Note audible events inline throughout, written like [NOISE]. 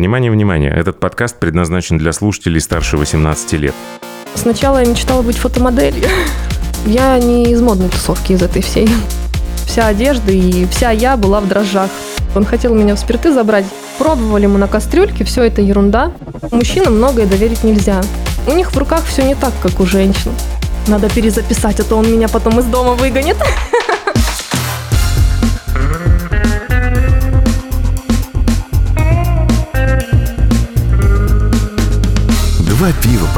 Внимание, внимание, этот подкаст предназначен для слушателей старше 18 лет. Сначала я мечтала быть фотомоделью. [LAUGHS] Я не из модной тусовки, из этой всей. Вся одежда и вся я была в дрожжах. Он хотел меня в спирты забрать. Пробовали мы на кастрюльке, все это ерунда. Мужчинам многое доверить нельзя. У них в руках все не так, как у женщин. Надо перезаписать, а то он меня потом из дома выгонит. [LAUGHS]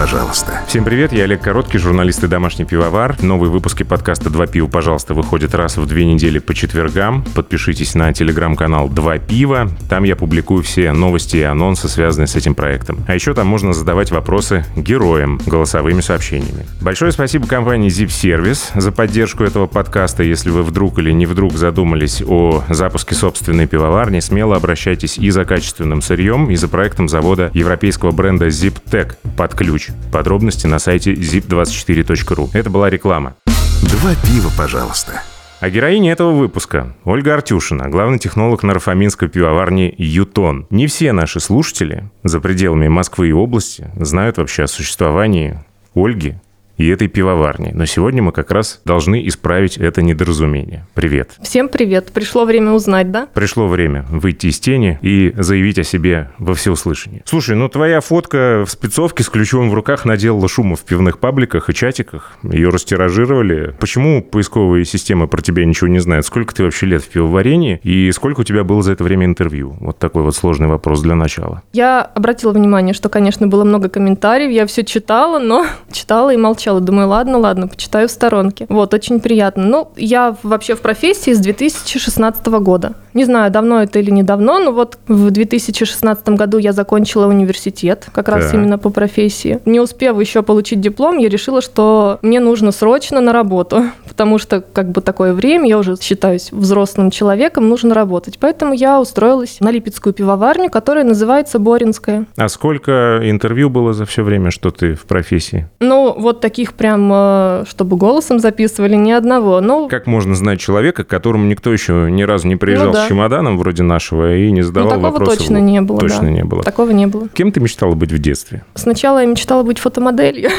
пожалуйста. Всем привет, я Олег Короткий, журналист и домашний пивовар. Новые выпуски подкаста «Два пива, пожалуйста» выходят раз в две недели по четвергам. Подпишитесь на телеграм-канал «Два пива». Там я публикую все новости и анонсы, связанные с этим проектом. А еще там можно задавать вопросы героям голосовыми сообщениями. Большое спасибо компании Zip Service за поддержку этого подкаста. Если вы вдруг или не вдруг задумались о запуске собственной пивоварни, смело обращайтесь и за качественным сырьем, и за проектом завода европейского бренда ZipTech под ключ. Подробности на сайте zip24.ru. Это была реклама. Два пива, пожалуйста. А героиня этого выпуска – Ольга Артюшина, главный технолог нарафаминской пивоварни «Ютон». Не все наши слушатели за пределами Москвы и области знают вообще о существовании Ольги и этой пивоварни. Но сегодня мы как раз должны исправить это недоразумение. Привет. Всем привет. Пришло время узнать, да? Пришло время выйти из тени и заявить о себе во всеуслышание. Слушай, ну твоя фотка в спецовке с ключом в руках наделала шума в пивных пабликах и чатиках. Ее растиражировали. Почему поисковые системы про тебя ничего не знают? Сколько ты вообще лет в пивоварении и сколько у тебя было за это время интервью? Вот такой вот сложный вопрос для начала. Я обратила внимание, что, конечно, было много комментариев. Я все читала, но [LAUGHS] читала и молчала сначала думаю, ладно, ладно, почитаю в сторонке. Вот, очень приятно. Ну, я вообще в профессии с 2016 года. Не знаю, давно это или недавно, но вот в 2016 году я закончила университет, как раз да. именно по профессии. Не успев еще получить диплом, я решила, что мне нужно срочно на работу, [LAUGHS] потому что как бы такое время, я уже считаюсь взрослым человеком, нужно работать. Поэтому я устроилась на Липецкую пивоварню, которая называется Боринская. А сколько интервью было за все время, что ты в профессии? Ну, вот таких прям, э, чтобы голосом записывали, ни одного. Ну, как можно знать человека, к которому никто еще ни разу не приезжал ну, да с чемоданом вроде нашего и не задавал ну, такого вопросов. точно не было. Точно да. не было. Такого не было. Кем ты мечтала быть в детстве? Сначала я мечтала быть фотомоделью.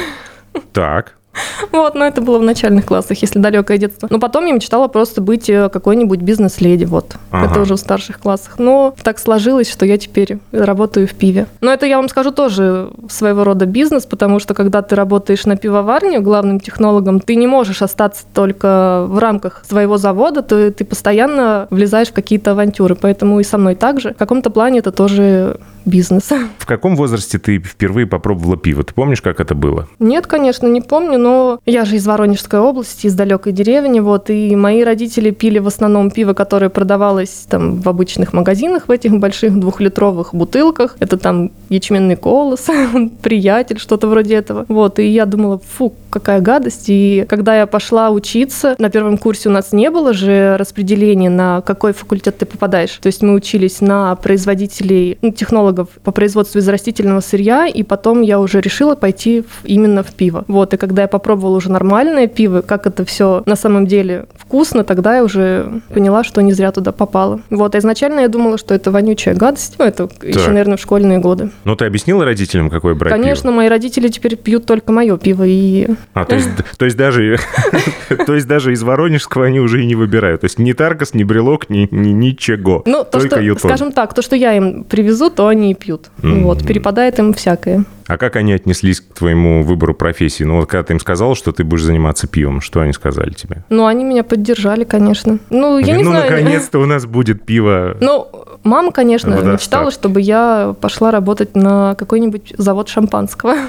Так. [LAUGHS] Вот, но это было в начальных классах, если далекое детство. Но потом я мечтала просто быть э, какой-нибудь бизнес-леди, вот. Ага. Это уже в старших классах. Но так сложилось, что я теперь работаю в пиве. Но это, я вам скажу, тоже своего рода бизнес, потому что когда ты работаешь на пивоварне главным технологом, ты не можешь остаться только в рамках своего завода, ты, ты постоянно влезаешь в какие-то авантюры. Поэтому и со мной также. В каком-то плане это тоже бизнес. В каком возрасте ты впервые попробовала пиво? Ты помнишь, как это было? Нет, конечно, не помню, но я же из Воронежской области, из далекой деревни, вот, и мои родители пили в основном пиво, которое продавалось там в обычных магазинах, в этих больших двухлитровых бутылках. Это там ячменный колос, [LAUGHS] приятель, что-то вроде этого. Вот, и я думала, фу, какая гадость. И когда я пошла учиться, на первом курсе у нас не было же распределения, на какой факультет ты попадаешь. То есть мы учились на производителей, ну, технологов по производству из растительного сырья, и потом я уже решила пойти в, именно в пиво. Вот, и когда я попробовала уже нормальное пиво, как это все на самом деле вкусно, тогда я уже поняла, что не зря туда попала. Вот, а изначально я думала, что это вонючая гадость. Ну, это так. еще, наверное, в школьные годы. Ну, ты объяснила родителям, какое брать Конечно, пиво? мои родители теперь пьют только мое пиво и... А, то есть, то есть даже [LAUGHS] то есть даже из Воронежского они уже и не выбирают. То есть ни Таргас, ни Брелок, ни, ни ничего. Ну, то, что, скажем так, то, что я им привезу, то они и пьют. Вот, перепадает им всякое. А как они отнеслись к твоему выбору профессии? Ну, вот когда ты им сказал, что ты будешь заниматься пивом, что они сказали тебе? Ну, они меня поддержали, конечно. Ну, я не ну, знаю. Ну, наконец-то у нас будет пиво. Ну, мама, конечно, Водостав. мечтала, чтобы я пошла работать на какой-нибудь завод шампанского. [LAUGHS]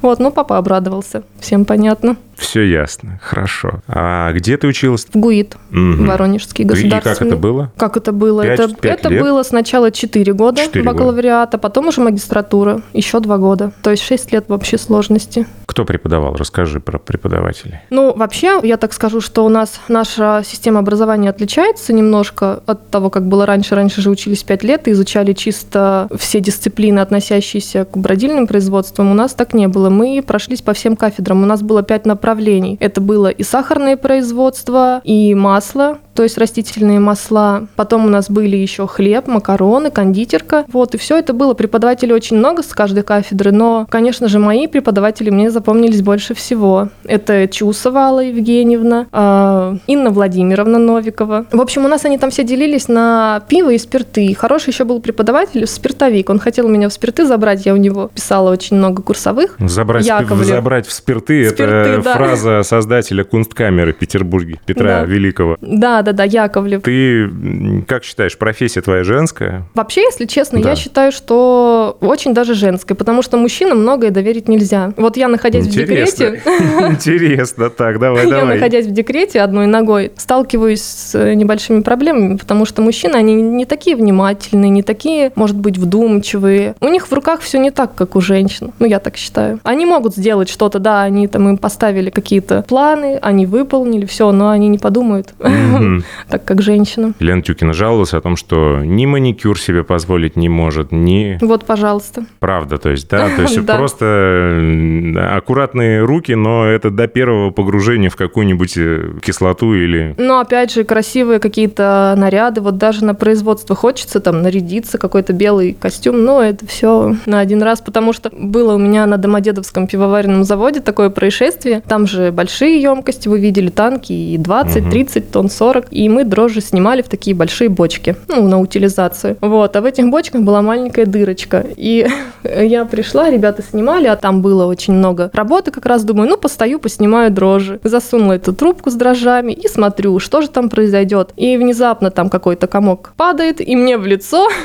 Вот, ну, папа обрадовался. Всем понятно. Все ясно, хорошо. А где ты училась? В ГУИТ, угу. Воронежский государственный. И как это было? Как это было? 5, это 5 это лет? было сначала 4 года 4 бакалавриата, года. потом уже магистратура, еще 2 года. То есть 6 лет в общей сложности. Кто преподавал? Расскажи про преподавателей. Ну, вообще, я так скажу, что у нас наша система образования отличается немножко от того, как было раньше. Раньше же учились 5 лет и изучали чисто все дисциплины, относящиеся к бродильным производствам. У нас так не было. Мы прошлись по всем кафедрам. У нас было 5 направлений направлений. Это было и сахарное производство, и масло, то есть растительные масла. Потом у нас были еще хлеб, макароны, кондитерка. Вот, и все это было. Преподавателей очень много с каждой кафедры, но, конечно же, мои преподаватели мне запомнились больше всего. Это Чусова Алла Евгеньевна, э, Инна Владимировна Новикова. В общем, у нас они там все делились на пиво и спирты. Хороший еще был преподаватель, спиртовик. Он хотел меня в спирты забрать, я у него писала очень много курсовых. Забрать, Яковлев. забрать в спирты, Спирты, это да. фраза создателя кунсткамеры в Петербурге, Петра Да. Великого. Да, да, Яковлев. Ты как считаешь, профессия твоя женская? Вообще, если честно, Да. я считаю, что очень даже женская, потому что мужчинам многое доверить нельзя. Вот я, находясь в декрете, [LAUGHS] Интересно, так, давай, я, давай. находясь в декрете одной ногой, сталкиваюсь с э, небольшими проблемами, потому что мужчины, они не такие внимательные, не такие, может быть, вдумчивые. У них в руках все не так, как у женщин. Ну, я так считаю. Они могут сделать что-то, да, они там им поставили какие-то планы, они выполнили все, но они не подумают, Так как женщина. Лена Тюкина жаловалась о том, что ни маникюр себе позволить не может, ни... Вот, пожалуйста. Правда, то есть, да, то [LAUGHS] есть просто аккуратные руки, но это до первого погружения в какую-нибудь э, кислоту или... Но опять же, красивые какие-то наряды. Вот даже на производство хочется там нарядиться, какой-то белый костюм. Но это все на один раз, потому что было у меня на Домодедовском пивоваренном заводе такое происшествие. Там же большие емкости, вы видели танки и 20, Мгм. 30 тонн, 40. И мы дрожжи снимали в такие большие бочки, ну, на утилизацию. Вот, а в этих бочках была маленькая дырочка. И [LAUGHS] я пришла, ребята снимали, а там было очень много работы, как раз думаю, ну, постою, поснимаю дрожжи. Засунула эту трубку с дрожжами и смотрю, что же там произойдет. И внезапно там какой-то комок падает, и мне в лицо. [LAUGHS]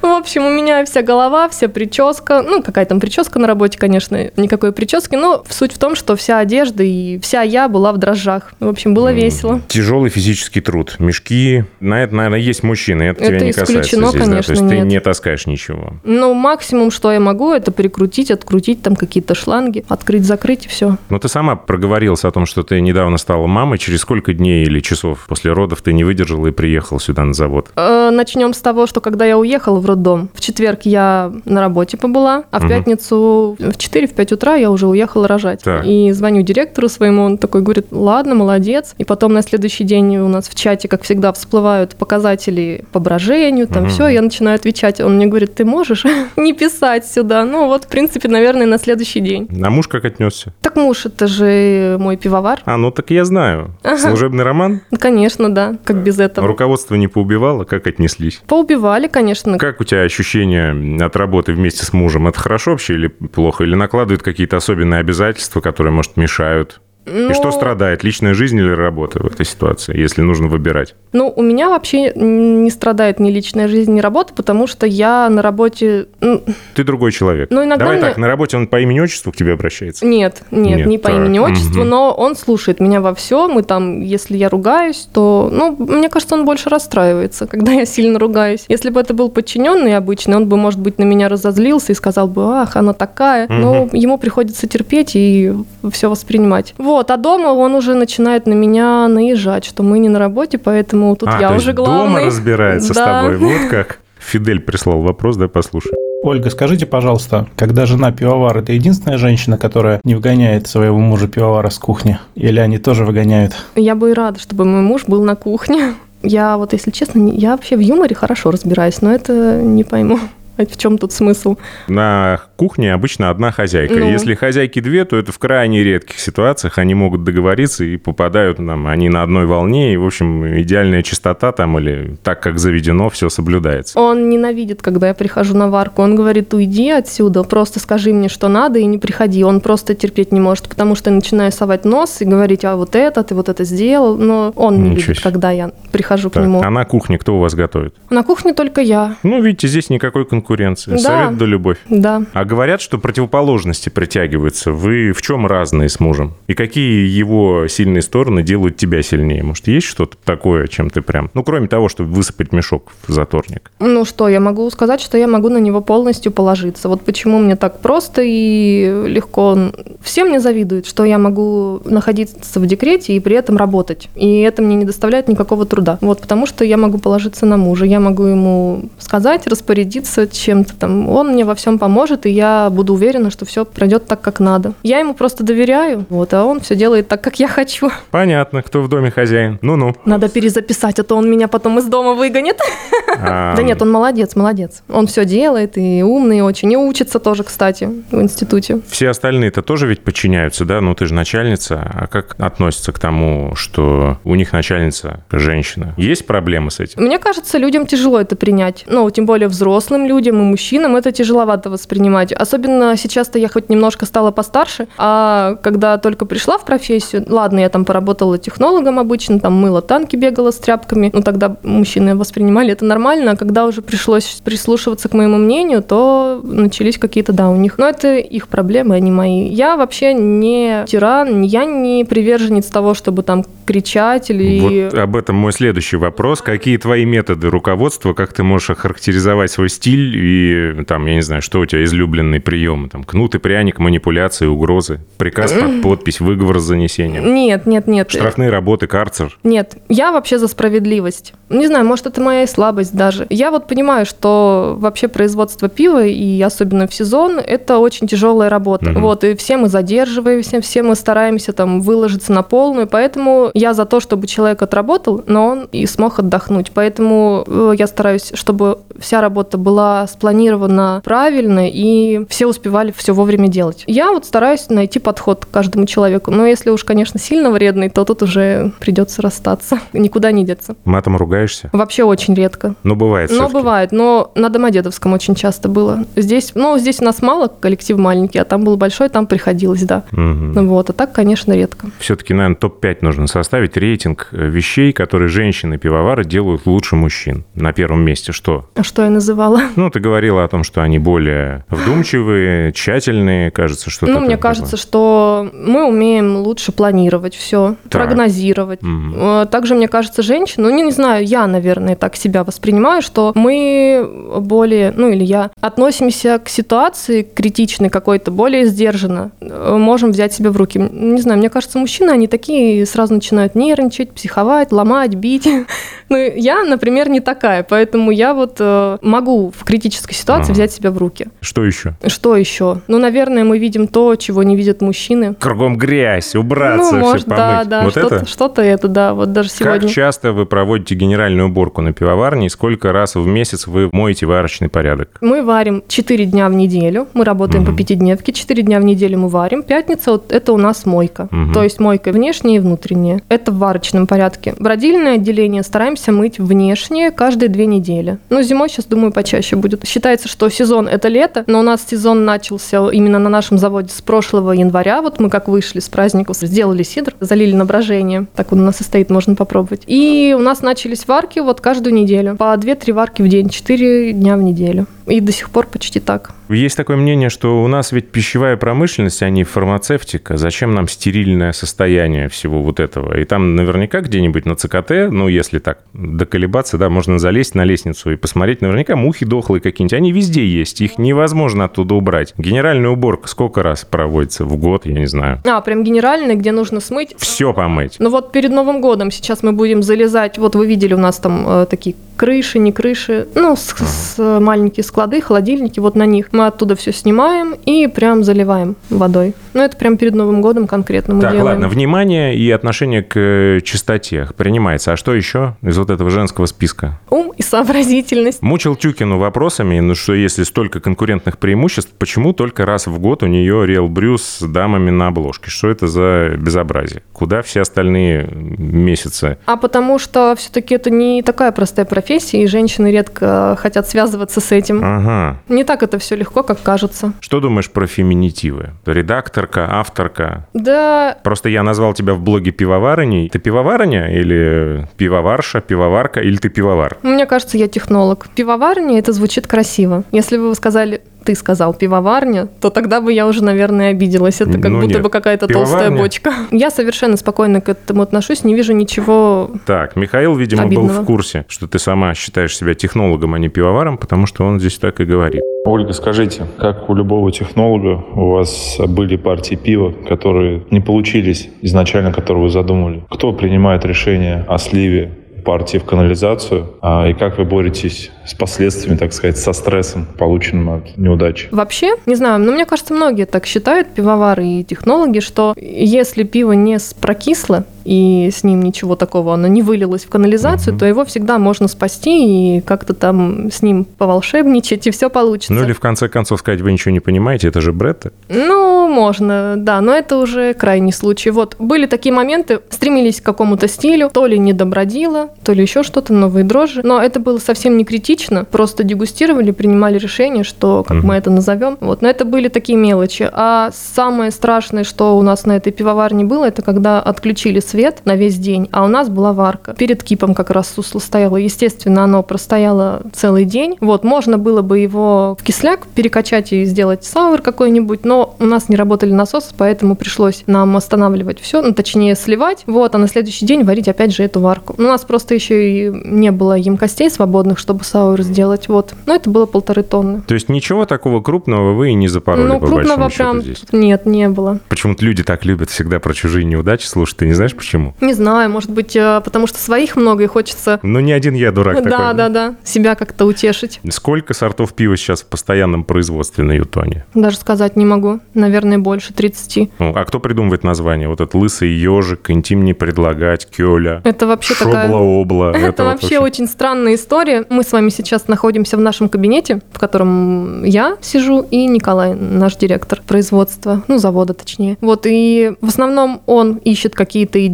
В общем, у меня вся голова, вся прическа, ну, какая там прическа на работе, конечно, никакой прически, но суть в том, что вся одежда и вся я была в дрожжах. В общем, было весело. Тяжелый физический труд. Мешки. На это, наверное, есть мужчины. Это, Это тебя не касается здесь, да? То конечно, есть ты нет. не таскаешь ничего. Ну, максимум, что я могу, это прикрутить, открутить там какие-то шланги, открыть, закрыть и все. Но ты сама проговорилась о том, что ты недавно стала мамой. Через сколько дней или часов после родов ты не выдержала и приехал сюда на завод? Начнем с того, что когда я уехала в роддом, в четверг я на работе побыла, а в Мгм. пятницу в 4-5 утра я уже уехала рожать. Так. И звоню директору своему, он такой говорит, ладно, молодец. И потом на следующий день у нас в чате, как всегда, всплывают показатели по брожению, там Мгм. все, я начинаю отвечать. Он мне говорит, ты можешь [LAUGHS] не писать сюда? Ну вот, в принципе, наверное, на следующий день. А муж как отнесся? Так муж, это же мой пивовар. А, ну так я знаю. Ага. Служебный роман? Конечно, да, как без этого. Руководство не поубивало? Как отнеслись? Поубивали, конечно. Как у тебя ощущения от работы вместе с мужем? Это хорошо вообще или плохо? Или накладывают какие-то особенные обязательства, которые, может, мешают? И Ну, что страдает, личная жизнь или работа в этой ситуации, если нужно выбирать? Ну, у меня вообще не страдает ни личная жизнь, ни работа, потому что я на работе... ну, Ты другой человек. Ну, иногда Давай мне- так, на работе он по имени-отчеству к тебе обращается? Нет, нет, Нет, не по так, имени отчеству, мгм. но он слушает меня во всем, и там, если я ругаюсь, то, ну, мне кажется, он больше расстраивается, [LAUGHS] когда я сильно ругаюсь. Если бы это был подчиненный обычный, он бы, может быть, на меня разозлился и сказал бы, ах, она такая. Но ему приходится терпеть и все воспринимать. Вот, а дома он уже начинает на меня наезжать, что мы не на работе, поэтому тут а, я то уже есть главный. дома разбирается Да. с тобой. [LAUGHS] Вот как. Фидель прислал вопрос, да, послушай. Ольга, скажите, пожалуйста, когда жена пивовар, это единственная женщина, которая не выгоняет своего мужа пивовара с кухни? Или они тоже выгоняют? Я бы и рада, чтобы мой муж был на кухне. Я вот, если честно, я вообще в юморе хорошо разбираюсь, но это не пойму. А В чем тут смысл? На кухне обычно одна хозяйка. Ну. Если хозяйки две, то это в крайне редких ситуациях они могут договориться и попадают нам, они на одной волне, и, в общем, идеальная чистота там или так, как заведено, все соблюдается. Он ненавидит, когда я прихожу на варку. Он говорит, уйди отсюда, просто скажи мне, что надо, и не приходи. Он просто терпеть не может, потому что я начинаю совать нос и говорить, а вот это, ты вот это сделал. Но он не Ничего любит, себе. когда я прихожу к Так, нему. а на кухне кто у вас готовит? На кухне только я. Ну, видите, здесь никакой конкуренции. Да. Совет да любовь. Да. А говорят, что противоположности притягиваются. Вы в чем разные с мужем? И какие его сильные стороны делают тебя сильнее? Может, есть что-то такое, чем ты прям... Ну, кроме того, чтобы высыпать мешок в заторник. Ну что, я могу сказать, что я могу на него полностью положиться. Вот почему мне так просто и легко. Все мне завидуют, что я могу находиться в декрете и при этом работать. И это мне не доставляет никакого труда. Вот потому что я могу положиться на мужа. Я могу ему сказать, распорядиться, чем-то там. Он мне во всем поможет, и я буду уверена, что все пройдет так, как надо. Я ему просто доверяю, вот, а он все делает так, как я хочу. Понятно, кто в доме хозяин. Ну-ну. Надо перезаписать, а то он меня потом из дома выгонит. А, [LAUGHS] Да нет, он молодец, молодец. Он все делает и умный очень, и учится тоже, кстати, в институте. Все остальные-то тоже ведь подчиняются, да? Ну, ты же начальница. А как относятся к тому, что у них начальница женщина? Есть проблемы с этим? Мне кажется, людям тяжело это принять. Ну, тем более взрослым людям и мужчинам это тяжеловато воспринимать. Особенно сейчас-то я хоть немножко стала постарше, а когда только пришла в профессию, ладно, я там поработала технологом обычно, там мыла танки, бегала с тряпками, ну тогда мужчины воспринимали это нормально, а когда уже пришлось прислушиваться к моему мнению, то начались какие-то, да, у них. Но это их проблемы, а не мои. Я вообще не тиран, я не приверженец того, чтобы там кричать или... Вот об этом мой следующий вопрос. Какие твои методы руководства? Как ты можешь охарактеризовать свой стиль и, там, я не знаю, что у тебя излюбленные приемы? Там, кнут и пряник, манипуляции, угрозы, приказ под [LAUGHS] подпись, выговор с занесением, Нет, нет, нет. штрафные работы, карцер. Нет, я вообще за справедливость. Не знаю, может, это моя и слабость даже. Я вот понимаю, что вообще производство пива, и особенно в сезон, это очень тяжелая работа. Мгм. Вот, и все мы задерживаемся, все мы стараемся там выложиться на полную, поэтому я за то, чтобы человек отработал, но он и смог отдохнуть. Поэтому э, я стараюсь, чтобы вся работа была спланирована правильно, и все успевали все вовремя делать. Я вот стараюсь найти подход к каждому человеку. Но если уж, конечно, сильно вредный, то тут уже придется расстаться. [LAUGHS] Никуда не деться. Матом ругаешься? Вообще очень редко. Ну, бывает Но бывает, но на Домодедовском очень часто было. Здесь, ну, здесь у нас мало, коллектив маленький, а там был большой, там приходилось, да. Ну Вот, а так, конечно, редко. Все-таки, наверное, топ-5 нужно составить рейтинг э, вещей, которые женщины-пивовары делают лучше мужчин. На первом месте что? А что я называла? [LAUGHS] Ну, ты говорила о том, что они более вдумчивые, тщательные, кажется, что Ну, мне кажется, что мы умеем лучше планировать все, Так. прогнозировать. Э, Также, мне кажется, женщины, ну, не, не знаю, я, наверное, так себя воспринимаю, что мы более, ну, или я, относимся к ситуации критичной какой-то более сдержанно, Э, можем взять себя в руки. Не знаю, мне кажется, мужчины, они такие сразу начинают нервничать, психовать, ломать, бить. [LAUGHS] Ну, я, например, не такая, поэтому я вот э, могу в критической ситуации Ага. взять себя в руки. Что еще? Что еще? Ну, наверное, мы видим то, чего не видят мужчины. Кругом грязь, убраться, ну, все может, помыть. да, да, вот что-то, это? что-то это, да, вот даже сегодня. Как часто вы проводите генеральную уборку на пивоварне и сколько раз в месяц вы моете варочный порядок? Мы варим 4 дня в неделю, мы работаем по пятидневке, 4 дня в неделю мы варим. Пятница вот это у нас мойка, Мгм. то есть мойка внешняя и внутренняя. Это в варочном порядке. Бродильное отделение стараемся мыть внешнее каждые две недели. Ну, зимой сейчас, думаю, почаще будет. Считается, что сезон это лето, но у нас сезон начался именно на нашем заводе с прошлого января. Вот мы как вышли с праздников, сделали сидр, залили на брожение. Так он у нас и стоит, можно попробовать. И у нас начались варки вот каждую неделю. По 2-3 варки в день, 4 дня в неделю. И до сих пор почти так. Есть такое мнение, что у нас ведь пищевая промышленность, а не фармацевтика. Зачем нам стерильное состояние всего вот этого? И там наверняка где-нибудь на ЦКТ, ну, если так доколебаться, да, можно залезть на лестницу и посмотреть, наверняка мухи дохлые какие-нибудь. Они везде есть, их невозможно оттуда убрать. Генеральная уборка сколько раз проводится в год, я не знаю. А, прям генеральный, где нужно смыть. Все помыть. Ну вот перед Новым годом сейчас мы будем залезать. Вот вы видели у нас там э, такие крыши, не крыши, ну, с, с- маленькие склады, холодильники, вот на них. Мы оттуда все снимаем и прям заливаем водой. Ну, это прям перед Новым годом конкретно мы Так, делаем. ладно, внимание и отношение к э, чистоте принимается. А что еще из вот этого женского списка? Ум и сообразительность. Мучил Тюкину вопросами, ну что если столько конкурентных преимуществ, почему только раз в год у нее Реал Брю с дамами на обложке? Что это за безобразие? Куда все остальные месяцы? А потому что все-таки это не такая простая профессия, и женщины редко хотят связываться с этим. Ага. Не так это все легко, как кажется. Что думаешь про феминитивы? Редакторка, авторка? Да, Просто я назвал тебя в блоге пивоварыней. Ты пивоварня или пивоварша, пивоварка, или ты пивовар? Мне кажется, я технолог. Пивоварня это звучит красиво. Если бы вы сказали, ты сказал пивоварня, то тогда бы я уже, наверное, обиделась. Это как Ну, будто нет. бы какая-то толстая бочка. Я совершенно спокойно к этому отношусь, не вижу ничего. Так, Михаил, видимо, был Обидного. в курсе, что ты сама считаешь себя технологом, а не пивоваром, потому что он здесь так и говорит. Ольга, скажите, как у любого технолога у вас были партии пива, которые не получились изначально, которые вы задумали? Кто принимает решение о сливе партии в канализацию? А, и как вы боретесь с последствиями, так сказать, со стрессом, полученным от неудачи? Вообще, не знаю, но мне кажется, многие так считают, пивовары и технологи, что если пиво не прокисло, и с ним ничего такого, оно не вылилось в канализацию, mm-hmm. то его всегда можно спасти и как-то там с ним поволшебничать, [LAUGHS] и все получится. Ну или в конце концов сказать, вы ничего не понимаете, это же Бретта. Ну, можно, да, но это уже крайний случай. Вот, были такие моменты, стремились к какому-то стилю, то ли не добродило, то ли еще что-то, новые дрожжи, но это было совсем не критично, просто дегустировали, принимали решение, что, как mm-hmm. мы это назовем. Вот, но это были такие мелочи. А самое страшное, что у нас на этой пивоварне было, это когда отключили свет на весь день, а у нас была варка. Перед кипом как раз сусло стояло. Естественно, оно простояло целый день. Вот, можно было бы его в кисляк перекачать и сделать сауэр какой-нибудь, но у нас не работали насосы, поэтому пришлось нам останавливать все, ну, точнее, сливать, вот, а на следующий день варить опять же эту варку. У нас просто еще и не было емкостей свободных, чтобы сауэр сделать, вот. Но это было полторы тонны. То есть ничего такого крупного вы и не запороли, ну, по крупного прям здесь? нет, не было. Почему-то люди так любят всегда про чужие неудачи слушать, ты не знаешь, Почему? Не знаю, может быть, э, потому что своих много и хочется... Ну, не один я дурак [LAUGHS] да, такой. Да, да, да. Себя как-то утешить. Сколько сортов пива сейчас в постоянном производстве на Ютоне? Даже сказать не могу. Наверное, больше 30. Ну, а кто придумывает название? Вот этот лысый ежик, интим не предлагать, кёля. Это вообще такая... Шобла-обла. [LAUGHS] Это, вообще очень странная история. Мы с вами сейчас находимся в нашем кабинете, в котором я сижу, и Николай, наш директор производства, ну, завода точнее. Вот, и в основном он ищет какие-то идеи,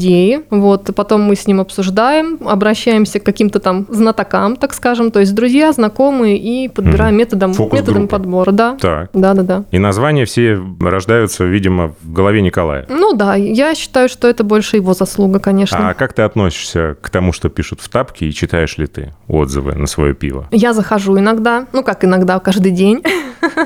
вот, потом мы с ним обсуждаем, обращаемся к каким-то там знатокам, так скажем, то есть друзья, знакомые, и подбираем mm. методом, методом подбора, да. Так. Да, да, да. И названия все рождаются, видимо, в голове Николая. Ну да, я считаю, что это больше его заслуга, конечно. А как ты относишься к тому, что пишут в тапке, и читаешь ли ты отзывы на свое пиво? Я захожу иногда, ну как иногда, каждый день.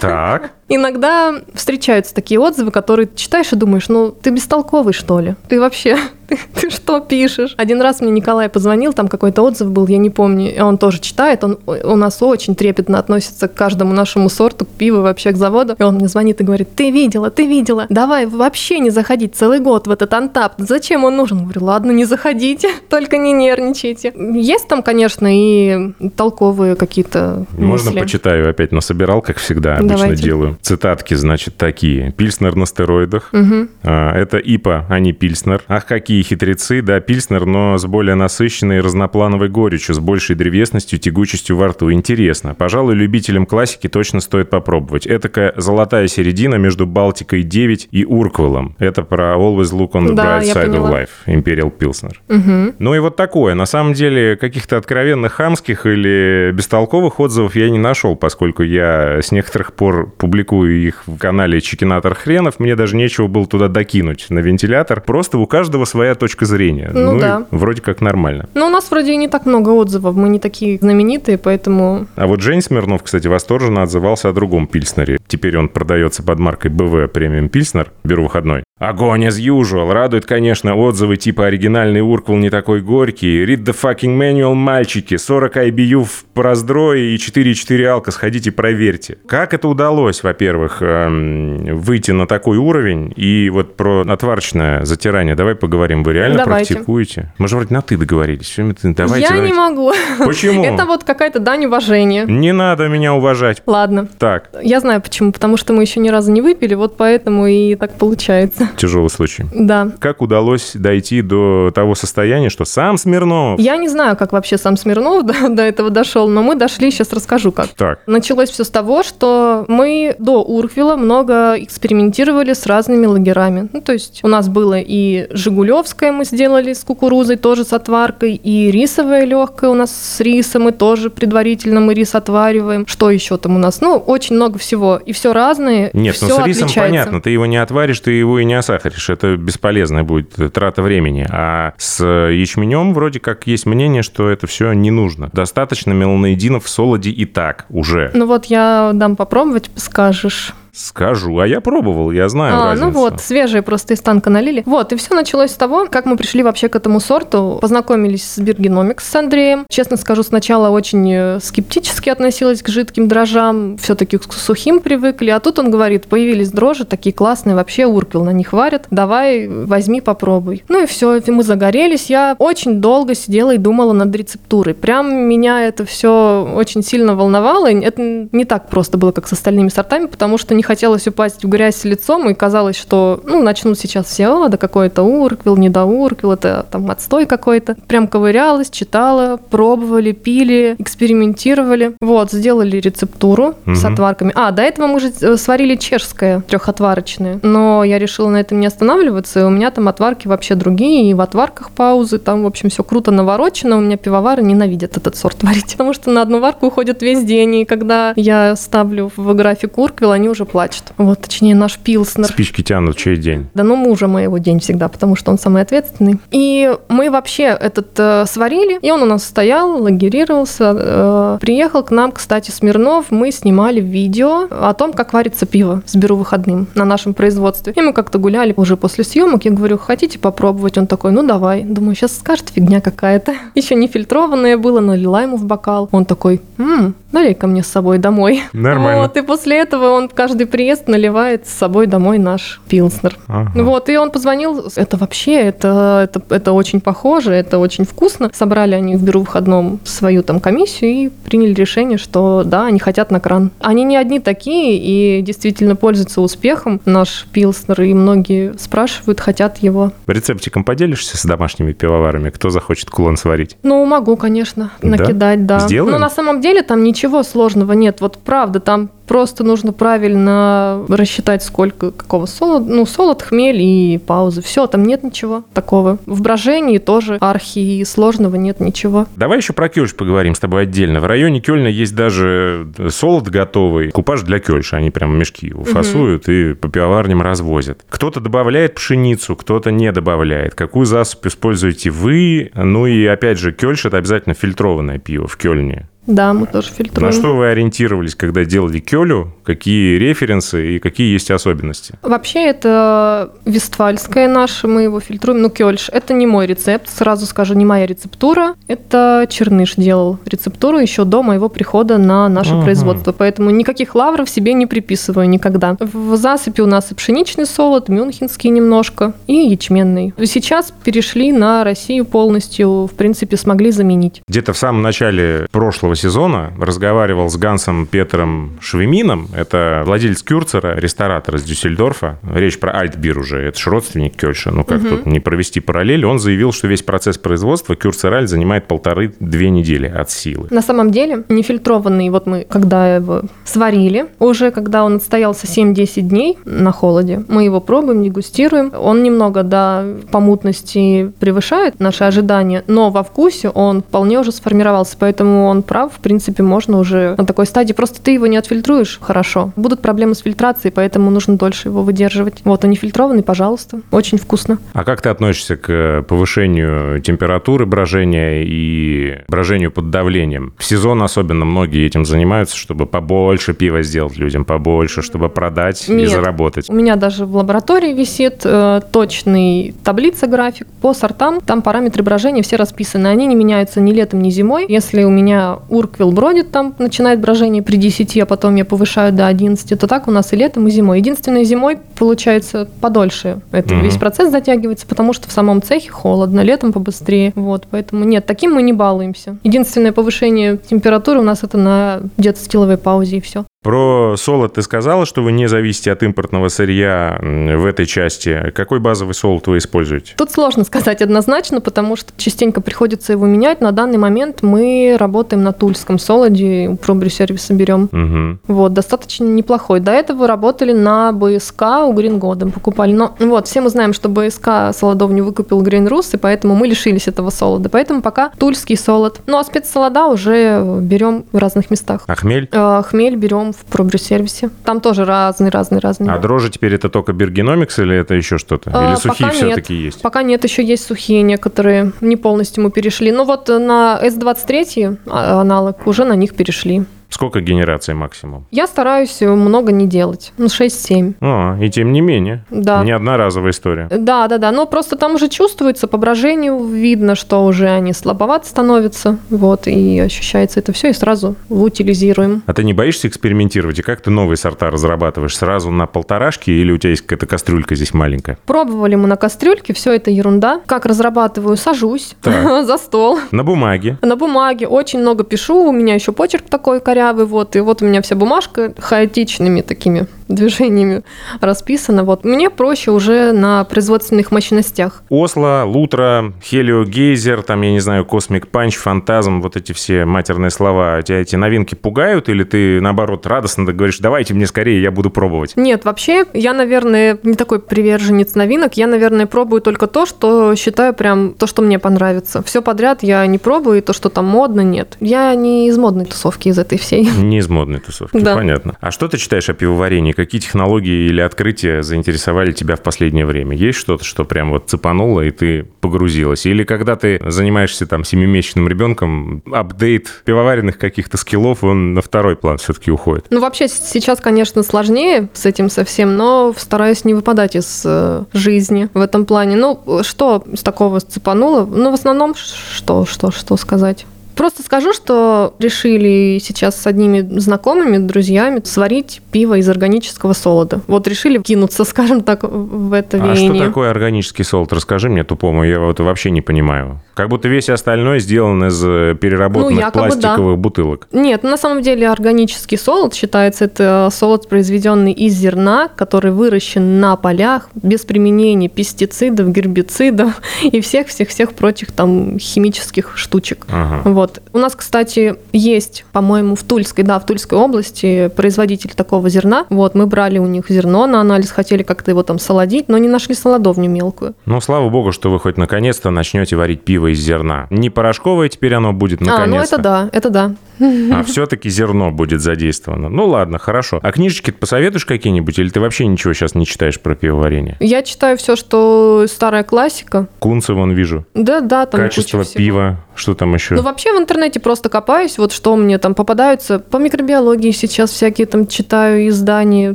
Так. [LAUGHS] Иногда встречаются такие отзывы, которые ты читаешь и думаешь, ну ты бестолковый, что ли? Ты вообще ты, [LAUGHS] ты что пишешь? Один раз мне Николай позвонил, там какой-то отзыв был, я не помню, и он тоже читает, он у нас очень трепетно относится к каждому нашему сорту, к пиву, вообще к заводу, и он мне звонит и говорит, ты видела, ты видела, давай вообще не заходить целый год в этот антап, зачем он нужен? Я говорю, ладно, не заходите, [LAUGHS] только не нервничайте. Есть там, конечно, и толковые какие-то Можно мысли. почитаю опять, но собирал, как всегда, обычно Давайте. делаю. Цитатки, значит, такие. Пильснер на стероидах. Угу. Это ИПА, а не Пильснер. Ах, какие хитрецы, да, пильснер, но с более насыщенной разноплановой горечью, с большей древесностью, тягучестью во рту. Интересно. Пожалуй, любителям классики точно стоит попробовать. Этакая золотая середина между Балтикой 9 и Урквелом. Это про Always Look on the да, Bright Side of Life, Imperial Pilsner. Угу. Ну и вот такое. На самом деле, каких-то откровенных хамских или бестолковых отзывов я не нашел, поскольку я с некоторых пор публикую их в канале Чекинатор Хренов. Мне даже нечего было туда докинуть на вентилятор. Просто у каждого своя своя точка зрения. Ну, ну да. Вроде как нормально. Но у нас вроде и не так много отзывов, мы не такие знаменитые, поэтому... А вот Жень Смирнов, кстати, восторженно отзывался о другом Пильснере. Теперь он продается под маркой BV Премиум Пильснер. Беру выходной. Огонь as usual. Радует, конечно, отзывы типа «Оригинальный Урквал не такой горький», «Read the fucking manual, мальчики», «40 IBU в проздрое и 4,4 алка, сходите проверьте». Как это удалось, во-первых, эм, выйти на такой уровень? И вот про отварочное затирание давай поговорим. Вы реально Давайте. практикуете? Мы же вроде на «ты» договорились. Давайте, Я давайте. не могу. Почему? Это вот какая-то дань уважения. Не надо меня уважать. Ладно. Так. Я знаю почему. Потому что мы еще ни разу не выпили, вот поэтому и так получается. Тяжелый случай. Да. Как удалось дойти до того состояния, что сам Смирнов... Я не знаю, как вообще сам Смирнов до, [LAUGHS] до этого дошел, но мы дошли, сейчас расскажу как. Так. Началось все с того, что мы до Урквила много экспериментировали с разными лагерами. Ну, то есть у нас было и Жигулевское мы сделали с кукурузой, тоже с отваркой, и рисовое легкое у нас с рисом, и тоже предварительно мы рис отвариваем. Что еще там у нас? Ну, очень много всего. И все разное, Нет, все ну с рисом отличается. понятно, ты его не отваришь, ты его и не осахаришь. Это бесполезная будет трата времени. А с ячменем вроде как есть мнение, что это все не нужно. Достаточно меланоидинов в солоде и так уже. Ну вот я дам попробовать, скажешь. Скажу. А я пробовал, я знаю А, разницу. ну вот, свежие просто из танка налили. Вот, и все началось с того, как мы пришли вообще к этому сорту. Познакомились с Биргеномикс с Андреем. Честно скажу, сначала очень э, скептически относилась к жидким дрожжам. Все-таки к сухим привыкли. А тут он говорит, появились дрожжи такие классные, вообще урквил на них варят. Давай, возьми, попробуй. Ну и все, мы загорелись. Я очень долго сидела и думала над рецептурой. Прям меня это все очень сильно волновало. И Это не так просто было, как с остальными сортами, потому что не хотелось упасть в грязь лицом, и казалось, что, ну, начнут сейчас все, о, да какой-то урквил, не до урквил, это там отстой какой-то. Прям ковырялась, читала, пробовали, пили, экспериментировали. Вот, сделали рецептуру с Мгм. отварками. А, до этого мы же э, сварили чешское трехотварочное, но я решила на этом не останавливаться, и у меня там отварки вообще другие, и в отварках паузы, там, в общем, все круто наворочено, у меня пивовары ненавидят этот сорт [LAUGHS] варить, потому что на одну варку уходит весь день, и когда я ставлю в график урквил, они уже плачут. Вот, точнее, наш пилснер. Спички тянут чей день. Да ну мужа моего день всегда, потому что он самый ответственный. И мы вообще этот э, сварили, и он у нас стоял, лагерировался. э, приехал к нам, кстати, Смирнов, мы снимали видео о том, как варится пиво с беру выходным на нашем производстве. И мы как-то гуляли уже после съемок, я говорю, хотите попробовать? Он такой, ну давай. Думаю, сейчас скажет фигня какая-то. [LAUGHS] Еще не фильтрованное было, налила ему в бокал. Он такой, м налей ко мне с собой домой. Нормально. Вот, и после этого он каждый приезд наливает с собой домой наш пилснер. Ага. Вот, и он позвонил, это вообще, это, это, это очень похоже, это очень вкусно. Собрали они в Беру выходном свою там комиссию и приняли решение, что да, они хотят на кран. Они не одни такие и действительно пользуются успехом, наш пилснер, и многие спрашивают, хотят его. Рецептиком поделишься с домашними пивоварами? Кто захочет кулон сварить? Ну, могу, конечно, Да? накидать, да. Сделаем? Но на самом деле там ничего сложного нет. Вот правда, там просто нужно правильно рассчитать, сколько какого солода, ну, солод, хмель и паузы. Все, там нет ничего такого. В брожении тоже архи сложного нет ничего. Давай еще про Кёльш поговорим с тобой отдельно. В районе Кёльна есть даже солод готовый, купаж для Кёльша. Они прям мешки его фасуют и по пивоварням развозят. Кто-то добавляет пшеницу, кто-то не добавляет. Какую засыпь используете вы? Ну и опять же, Кёльш – это обязательно фильтрованное пиво в Кёльне. Да, мы тоже фильтруем. На что вы ориентировались, когда делали Кёлю? Какие референсы и какие есть особенности? Вообще это вестфальское наше, мы его фильтруем. Ну, кёльш, это не мой рецепт, сразу скажу, не моя рецептура. Это Черныш делал рецептуру еще до моего прихода на наше Ага. производство. Поэтому никаких лавров себе не приписываю никогда. В засыпи у нас и пшеничный солод, мюнхенский немножко, и ячменный. Сейчас перешли на Россию полностью, в принципе, смогли заменить. Где-то в самом начале прошлого сезона разговаривал с Гансом Петром Швемином. Это владелец Кюрцера, ресторатор из Дюссельдорфа. Речь про Альтбир уже. Это же родственник Кёльша. Ну, как тут не провести параллель? Он заявил, что весь процесс производства Кюрцераль занимает полторы-две недели от силы. На самом деле, нефильтрованный, вот мы, когда его сварили, уже когда он отстоялся 7-10 дней на холоде, мы его пробуем, дегустируем. Он немного, да, по мутности превышает наши ожидания, но во вкусе он вполне уже сформировался, поэтому он прав, в принципе, можно уже на такой стадии. Просто ты его не отфильтруешь хорошо. Будут проблемы с фильтрацией, поэтому нужно дольше его выдерживать. Вот, он нефильтрованный, пожалуйста. Очень вкусно. А как ты относишься к повышению температуры брожения и брожению под давлением? В сезон особенно многие этим занимаются, чтобы побольше пива сделать людям, побольше, чтобы продать и Нет. заработать. У меня даже в лаборатории висит э, точный таблица, график по сортам. Там параметры брожения все расписаны. Они не меняются ни летом, ни зимой. Если у меня урквил бродит, там начинает брожение при 10, а потом я повышаю до 11, то так у нас и летом, и зимой. Единственное, зимой получается подольше. Это Мгм. весь процесс затягивается, потому что в самом цехе холодно, летом побыстрее. Вот, поэтому нет, таким мы не балуемся. Единственное повышение температуры у нас это на где-то стиловой паузе и все. Про солод ты сказала, что вы не зависите от импортного сырья в этой части. Какой базовый солод вы используете? Тут сложно сказать однозначно, потому что частенько приходится его менять. На данный момент мы работаем на тульском солоде, у пробрю сервиса берем. Мгм. Вот, достаточно неплохой. До этого работали на БСК у Грингодом, покупали. Но вот, все мы знаем, что БСК солодов не выкупил Гринрус, и поэтому мы лишились этого солода. Поэтому пока тульский солод. Ну, а спецсолода уже берем в разных местах. А хмель? Э, Хмель берем в пробрю сервисе. Там тоже разные, разные, разные. А дрожжи теперь это только Бергеномикс или это еще что-то? А, Или сухие пока все-таки есть? Пока нет, еще есть сухие некоторые, не полностью мы перешли. Ну вот на S23 а- аналог уже на них перешли. Сколько генераций максимум? Я стараюсь много не делать. Ну, 6-7. А, и тем не менее. Да. Не одноразовая история. Да, да, да. Но просто там уже чувствуется по брожению, видно, что уже они слабоваты становятся. Вот, и ощущается это все, и сразу утилизируем. А ты не боишься экспериментировать? И как ты новые сорта разрабатываешь? Сразу на полторашке или у тебя есть какая-то кастрюлька здесь маленькая? Пробовали мы на кастрюльке, все это ерунда. Как разрабатываю? Сажусь Так. [LAUGHS] за стол. На бумаге. На бумаге очень много пишу, у меня еще почерк такой корявый, вот, и вот у меня вся бумажка хаотичными такими движениями расписана. Вот мне проще уже на производственных мощностях. Oslo, Lutra, Helio Gazer, там, я не знаю, Cosmic Punch, Phantasm, вот эти все матерные слова. Тебя эти новинки пугают или ты, наоборот, радостно говоришь, давайте мне скорее, я буду пробовать? Нет, вообще, я, наверное, не такой приверженец новинок. Я, наверное, пробую только то, что считаю прям то, что мне понравится. Все подряд я не пробую, и то, что там модно, нет. Я не из модной тусовки, из этой всей. Не из модной тусовки, Да. понятно. А что ты читаешь о пивоварении? Какие технологии или открытия заинтересовали тебя в последнее время? Есть что-то, что прям вот цепануло, и ты погрузилась? Или когда ты занимаешься там семимесячным ребенком, апдейт пивоваренных каких-то скиллов, он на второй план все-таки уходит? Ну, вообще, с- сейчас, конечно, сложнее с этим совсем, но стараюсь не выпадать из э, жизни в этом плане. Ну, что из такого цепануло? Ну, в основном, что, что, что сказать? Просто скажу, что решили сейчас с одними знакомыми, друзьями сварить пиво из органического солода. Вот решили кинуться, [LAUGHS] скажем так, в это А что веяние. такое органический солод? Расскажи мне, тупому, я вот вообще не понимаю. Как будто весь остальной сделан из э, переработанных Ну, якобы да. пластиковых бутылок. Нет, на самом деле органический солод считается это солод, произведенный из зерна, который выращен на полях без применения пестицидов, гербицидов [LAUGHS] и всех-всех-всех прочих там химических штучек. Ага. Вот. У нас, кстати, есть, по-моему, в Тульской, да, в Тульской области производитель такого зерна. Вот, мы брали у них зерно на анализ, хотели как-то его там солодить, но не нашли солодовню мелкую. Ну, слава богу, что вы хоть наконец-то начнете варить пиво из зерна. Не порошковое теперь оно будет, А, ну наконец-то. это да, это да. А все-таки зерно будет задействовано. Ну ладно, хорошо. А книжечки посоветуешь какие-нибудь, или ты вообще ничего сейчас не читаешь про пивоварение? Я читаю все, что старая классика. Кунцева вон вижу. Да, да, там Качество пива. Что там еще? Ну, вообще в интернете просто копаюсь, вот что мне там попадаются. По микробиологии сейчас всякие там читаю издания,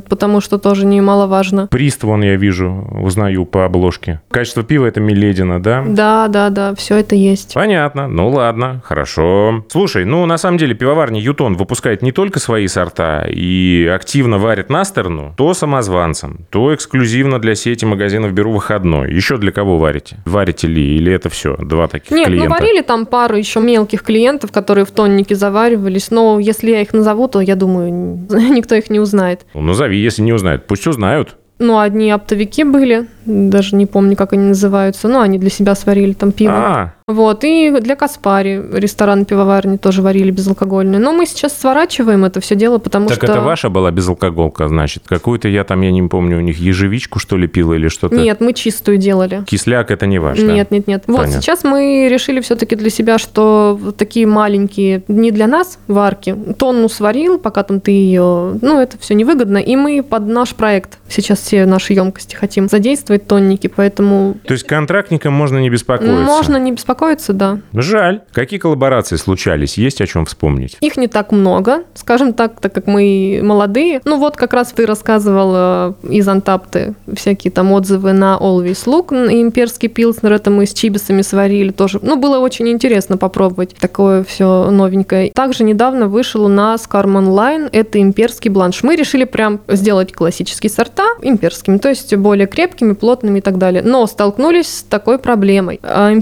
потому что тоже немаловажно. Прист вон я вижу, узнаю по обложке. Качество пива это Миледина, да? Да, да, да, все это есть. Понятно. Ну ладно, хорошо. Слушай, ну на самом деле пивоварня Ютон выпускает не только свои сорта и активно варит на сторону, то самозванцам, то эксклюзивно для сети магазинов беру выходной. Еще для кого варите? Варите ли? Или это все? Два таких Нет, клиента? ну варили там пару еще мелких клиентов, которые в тоннике заваривались, но если я их назову, то я думаю, [LAUGHS] никто их не узнает. Ну, назови, если не узнают. Пусть узнают. Ну, одни оптовики были, даже не помню, как они называются, но они для себя сварили там пиво. А, Вот, и для Каспари ресторан пивоварни тоже варили безалкогольные. Но мы сейчас сворачиваем это все дело, потому так что... это ваша была безалкоголка, значит? Какую-то я там, я не помню, у них ежевичку, что ли, пила или что-то? Нет, мы чистую делали. Кисляк это не ваш, да? Нет, нет, нет. Вот Понятно. сейчас мы решили все-таки для себя, что вот такие маленькие, не для нас варки, тонну сварил, пока там ты ее, ну это все невыгодно, и мы под наш проект сейчас все наши емкости хотим задействовать тонники, поэтому То есть контрактникам можно не беспокоиться? можно не беспокоиться, да. Жаль. Какие коллаборации случались? Есть о чем вспомнить? Их не так много, скажем так, так как мы молодые. Ну вот как раз ты рассказывал из Антапты всякие там отзывы на Always Look, н- имперский пилснер, это мы с чибисами сварили тоже. Ну было очень интересно попробовать такое все новенькое. Также недавно вышел у нас Карман Лайн, это имперский бланш. Мы решили прям сделать классические сорта имперскими, то есть более крепкими, плотными и так далее. Но столкнулись с такой проблемой. А,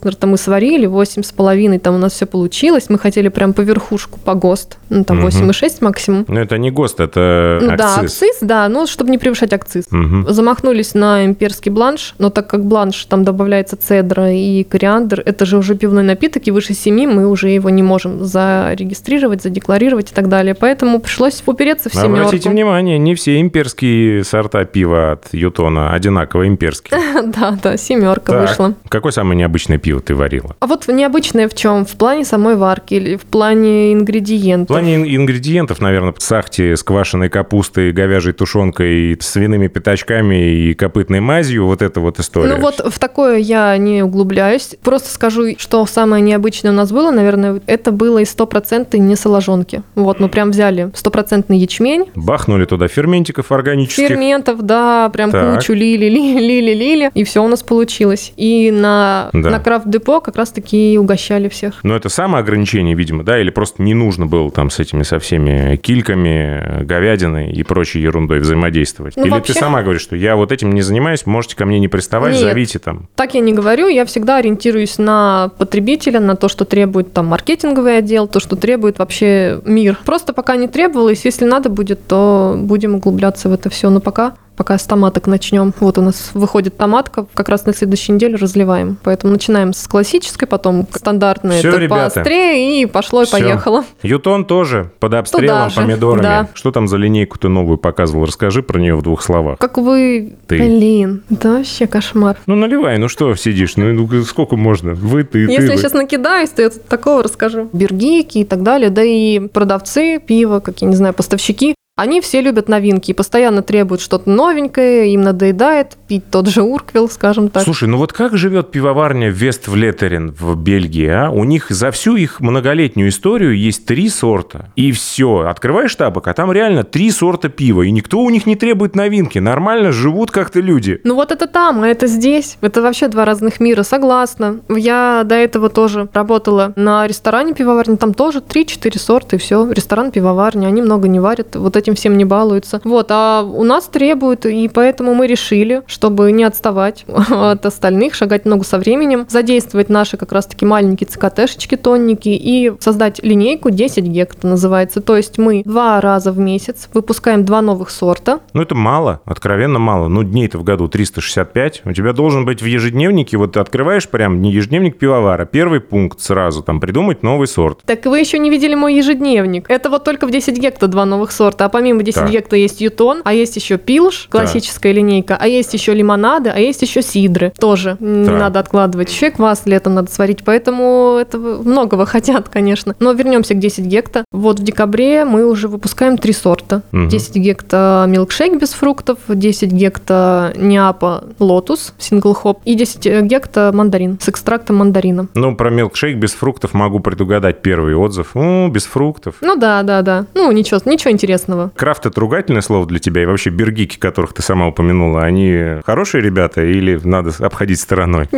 Имперский пилснер-то мы сварили, 8,5 там у нас все получилось. Мы хотели прям по верхушку, по ГОСТ. Ну, там Мгм. 8,6 максимум. Ну, это не ГОСТ, это Ну, Да, акциз. акциз, да, ну, чтобы не превышать акциз. Замахнулись на имперский бланш, но так как бланш, там добавляется цедра и кориандр, это же уже пивной напиток, и выше 7 мы уже его не можем зарегистрировать, задекларировать и так далее. Поэтому пришлось упереться в семерку. Обратите внимание, не все имперские сорта пива от Ютона одинаково имперские. [LAUGHS] Да, да, семерка вышла. Какое самое необычное пиво ты варила? А вот необычное в чем? В плане самой варки или в плане В ингредиентов? плане ин- ингредиентов, наверное, сахти с квашеной капустой, говяжьей тушенкой, свиными пятачками и копытной мазью, вот это вот история. Ну вот в такое я не углубляюсь. Просто скажу, что самое необычное у нас было, наверное, это было из стопроцентной несоложонки. Вот, мы прям взяли стопроцентный ячмень, Бахнули туда ферментиков органических. ферментов, да, прям Так. кучу лили, лили, лили, лили, и все у нас получилось. И на, Да. на крафт-депо как раз-таки и угощали всех. Но это самоограничение, видимо, да? Или просто не нужно было там с этими со всеми кильками, говядиной и прочей ерундой взаимодействовать? Ну, Или вообще- ты сама говоришь, что я вот этим не занимаюсь, можете ко мне не приставать, Нет. зовите там. Так я не говорю, я всегда ориентируюсь на потребителя, на то, что требует там маркетинговый отдел, то, что требует вообще мир. Просто пока не требовалось, если надо будет, то будем углубляться в это все. Но пока пока с томаток начнем. Вот у нас выходит томатка, как раз на следующей неделе разливаем. Поэтому начинаем с классической, потом стандартной, Всё, это ребята. поострее, и пошло, и Всё. поехало. Ютон тоже под обстрелом помидорами. да. Что там за линейку ты новую показывал? Расскажи про нее в двух словах. Как вы... Ты. Блин, да вообще кошмар. Ну, наливай, ну что сидишь? Ну, ну, сколько можно? Вы, ты, ты. Если я вы. сейчас накидаюсь, то я тут такого расскажу. Бергики и так далее, да и продавцы пива, какие, не знаю, поставщики, они все любят новинки и постоянно требуют что-то новенькое, им надоедает пить тот же Урквилл, скажем так. Слушай, ну вот как живет пивоварня Вествлетерен в Бельгии, а? У них за всю их многолетнюю историю есть три сорта. И все. Открываешь табак, а там реально три сорта пива. И никто у них не требует новинки. Нормально живут как-то люди. Ну вот это там, а это здесь. Это вообще два разных мира, согласна. Я до этого тоже работала на ресторане пивоварни, там тоже 3-4 сорта, и все. Ресторан пивоварня, они много не варят, вот этим всем не балуются. Вот, а у нас требуют, и поэтому мы решили, чтобы не отставать [LAUGHS] от остальных, шагать ногу со временем, задействовать наши как раз-таки маленькие ЦКТшечки, тонники и создать линейку 10 гекта называется. То есть мы два раза в месяц выпускаем два новых сорта, Ну, это мало, откровенно мало. Ну, дней-то в году 365. У тебя должен быть в ежедневнике, вот ты открываешь прям не ежедневник пивовара, первый пункт сразу, там, придумать новый сорт. Так вы еще не видели мой ежедневник. Это вот только в 10 гекта два новых сорта. А помимо 10 Так. есть ютон, а есть еще пилш, классическая линейка, а есть еще лимонады, а есть еще сидры. Тоже не Так. надо откладывать. Еще квас летом надо сварить. Поэтому это многого [LAUGHS] хотят, конечно. Но вернемся к 10 гекта. Вот в декабре мы уже выпускаем три сорта. Мгм. 10 гекта milkshake без фруктов, 10 гекта NEIPA Lotus, single хоп, и 10 гекта мандарин с экстрактом мандарина. Ну, про милкшейк без фруктов могу предугадать первый отзыв. Ну, без фруктов. Ну да, да, да. Ну ничего, ничего интересного. Крафт это ругательное слово для тебя, и вообще бергики, которых ты сама упомянула, они хорошие ребята или надо обходить стороной?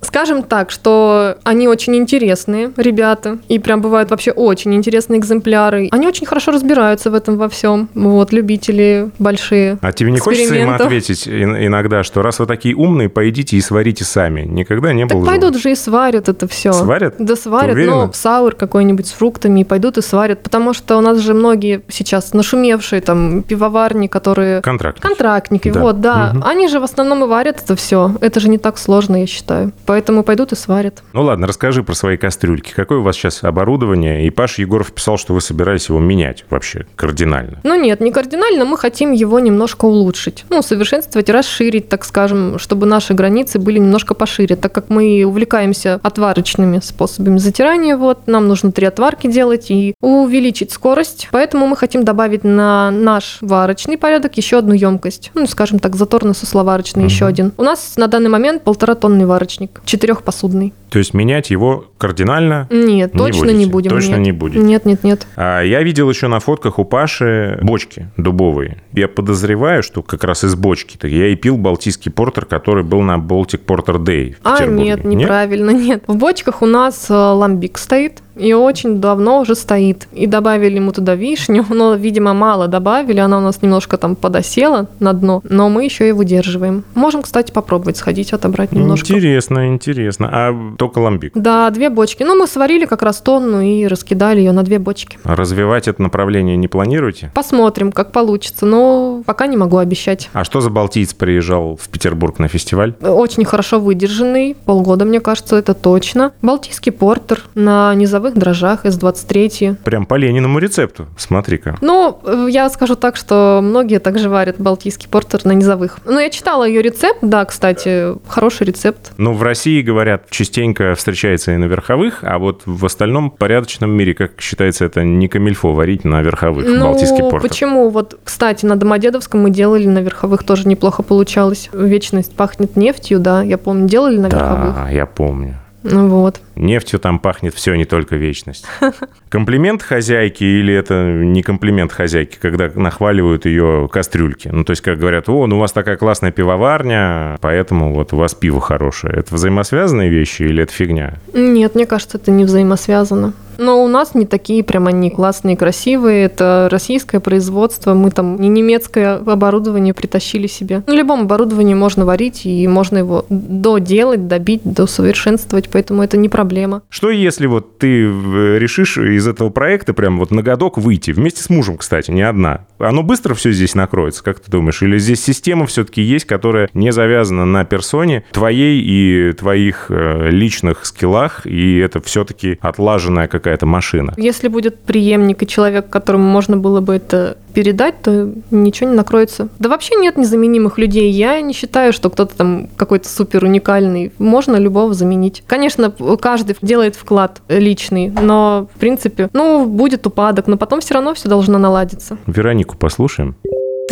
Скажем так, что они очень интересные ребята, и прям бывают вообще очень интересные экземпляры. Они очень хорошо разбираются в этом во всем. Вот, любители большие. А тебе не хочется им ответить ин- иногда, что раз вы такие умные, поедите и сварите сами? Никогда не Так было. пойдут же и сварят это все. Сварят? Да сварят, ну, саур какой-нибудь с фруктами, и пойдут и сварят. Потому что у нас же многие сейчас нашумевшие там пивоварни, которые Контракт. Контрактники, Да. вот, да. Мгм. Они же в основном и варят это все. Это же не так сложно, я считаю. Поэтому пойдут и сварят. Ну ладно, расскажи про свои кастрюльки. Какое у вас сейчас оборудование? И Паша Егоров писал, что вы собирались его менять вообще кардинально. Ну нет, не кардинально, мы хотим его немножко улучшить. Ну, совершенствовать, расширить, так скажем, чтобы наши границы были немножко пошире, так как мы увлекаемся отварочными способами затирания, вот, нам нужно три отварки делать и увеличить скорость, поэтому мы хотим добавить на наш варочный порядок еще одну емкость, ну, скажем так, заторно-сусловарочный еще один. У нас на данный момент полтора тонный варочник, четырехпосудный. То есть менять его кардинально Нет, Не точно будете? не будем. Точно нет. не будете? Нет, нет, нет. А я видел еще на фотках у Паши бочки дубовые. Я подозреваю, что как раз из бочки-то я и пил балтийский портер, который был на Baltic Porter Day в А, Петербурге. нет, неправильно, нет. В бочках у нас э, ламбик стоит, и очень давно уже стоит. И добавили ему туда вишню, [LAUGHS] но, видимо, мало добавили, она у нас немножко там подосела на дно, но мы еще и выдерживаем. Можем, кстати, попробовать сходить, отобрать немножко. Интересно, интересно. А только ламбик. Да, две бочки. Ну, мы сварили как раз тонну и раскидали ее на две бочки. Развивать это направление не планируете? Посмотрим, как получится, но пока не могу обещать. А что за балтиец приезжал в Петербург на фестиваль? Очень хорошо выдержанный, полгода, мне кажется, это точно. Балтийский портер на низовых дрожжах С-23. Прям по Лениному рецепту. Смотри-ка. Ну, э, я скажу так, что многие также варят балтийский портер на низовых. Ну, я читала ее рецепт, да, кстати, хороший рецепт. Ну, в России, говорят, частенько частенько встречается и на верховых, а вот в остальном порядочном мире, как считается, это не камильфо варить на верховых Ну, Балтийский порт. почему? Вот, кстати, на Домодедовском мы делали на верховых тоже неплохо получалось. Вечность пахнет нефтью, да, я помню, делали на верховых. Да, я помню. Ну вот. Нефтью там пахнет все, не только вечность. [LAUGHS] Комплимент хозяйки или это не комплимент хозяйки, когда нахваливают ее кастрюльки? Ну, то есть, как говорят, о, ну у вас такая классная пивоварня, поэтому вот у вас пиво хорошее. Это взаимосвязанные вещи или это фигня? Нет, мне кажется, это не взаимосвязано. Но у нас не такие прям они классные, красивые. Это российское производство. Мы там не немецкое оборудование притащили себе. На любом оборудовании можно варить, и можно его доделать, добить, досовершенствовать, поэтому это не проблема. Что если вот ты э, решишь из этого проекта прям вот на годок выйти, вместе с мужем, кстати, не одна? Оно быстро все здесь накроется, как ты думаешь? Или здесь система все-таки есть, которая не завязана на персоне твоей и твоих э, личных скиллах, и это все-таки отлаженная какая-то машина? Если будет преемник и человек, которому можно было бы это передать, то ничего не накроется. Да вообще нет незаменимых людей. Я не считаю, что кто-то там какой-то супер уникальный. Можно любого заменить. Конечно, каждый делает вклад личный, но в принципе, ну, будет упадок, но потом все равно все должно наладиться. Веронику послушаем.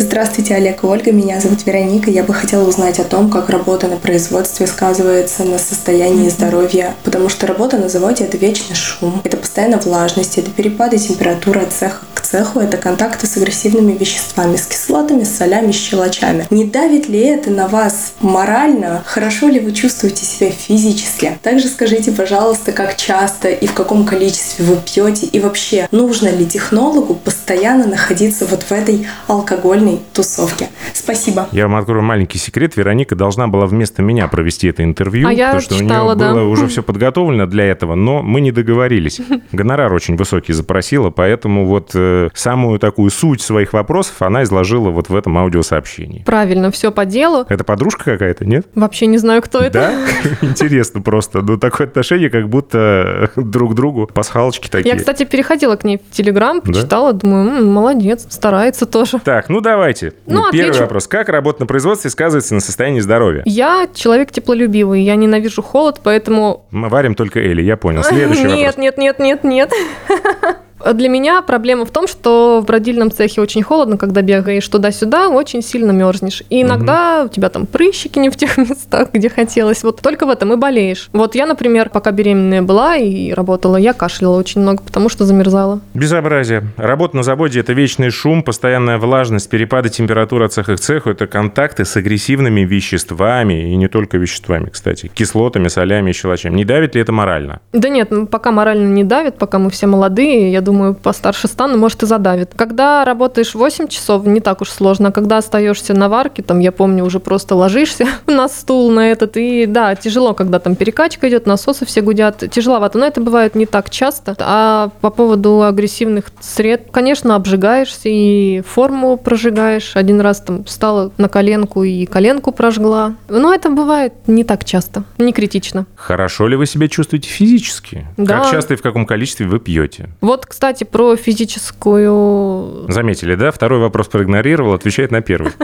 Здравствуйте, Олег и Ольга. Меня зовут Вероника. Я бы хотела узнать о том, как работа на производстве сказывается на состоянии здоровья, потому что работа на заводе – это вечный шум, это постоянно влажность, это перепады температуры от цеха к цеху, это контакты с агрессивными веществами, с кислотами, с солями, с щелочами. Не давит ли это на вас морально? Хорошо ли вы чувствуете себя физически? Также скажите, пожалуйста, как часто и в каком количестве вы пьете, и вообще, нужно ли технологу постоянно находиться вот в этой алкогольной тусовке? Спасибо. Я вам открою маленький секрет. Вероника должна была вместо меня провести это интервью, А я потому что читала, у нее да. было уже [LAUGHS] все подготовлено для этого, но мы не договорились. Гонорар очень высокий запросила, поэтому вот э, самую такую суть своих вопросов она изложила вот в этом аудиосообщении. Правильно, все по делу. Это подружка какая-то, нет? Вообще не знаю, кто это. Да? [LAUGHS] Интересно просто. Ну, такое отношение, как будто друг к другу пасхалочки такие. Я, кстати, переходила к ней в Телеграм, Да? почитала, думаю, «М, молодец, старается тоже. Так, ну давайте. Ну, Первый отвечу. вопрос. Как работа на производстве сказывается на состоянии здоровья? Я человек теплолюбивый, я ненавижу холод, поэтому Мы варим только Эли, я понял. Следующий [LAUGHS] нет, вопрос. нет, нет, нет, нет. [LAUGHS] Для меня проблема в том, что в бродильном цехе очень холодно, когда бегаешь туда-сюда, очень сильно мерзнешь. И иногда у тебя там прыщики не в тех [LAUGHS] местах, где хотелось. Вот только в этом и болеешь. Вот я, например, пока беременная была и работала, я кашляла очень много, потому что замерзала. Безобразие. Работа на заводе – это вечный шум, постоянная влажность, перепады температуры от цеха к цеху – это контакты с агрессивными веществами, и не только веществами, кстати, кислотами, солями и щелочами. Не давит ли это морально? Да нет, ну, пока морально не давит, пока мы все молодые, я думаю, постарше стану, может, и задавит. Когда работаешь 8 часов, не так уж сложно. А когда остаешься на варке, там, я помню, уже просто ложишься [LAUGHS] на стул на этот, и да, тяжело, когда там перекачка идет, насосы все гудят, тяжеловато. Но это бывает не так часто. А по поводу агрессивных сред, конечно, обжигаешься и форму прожигаешь. Один раз там встала на коленку и коленку прожгла. Но это бывает не так часто, не критично. Хорошо ли вы себя чувствуете физически? Да. Как часто и в каком количестве вы пьете? Вот, кстати, про физическую... Заметили, да? Второй вопрос проигнорировал, отвечает на первый. [LAUGHS]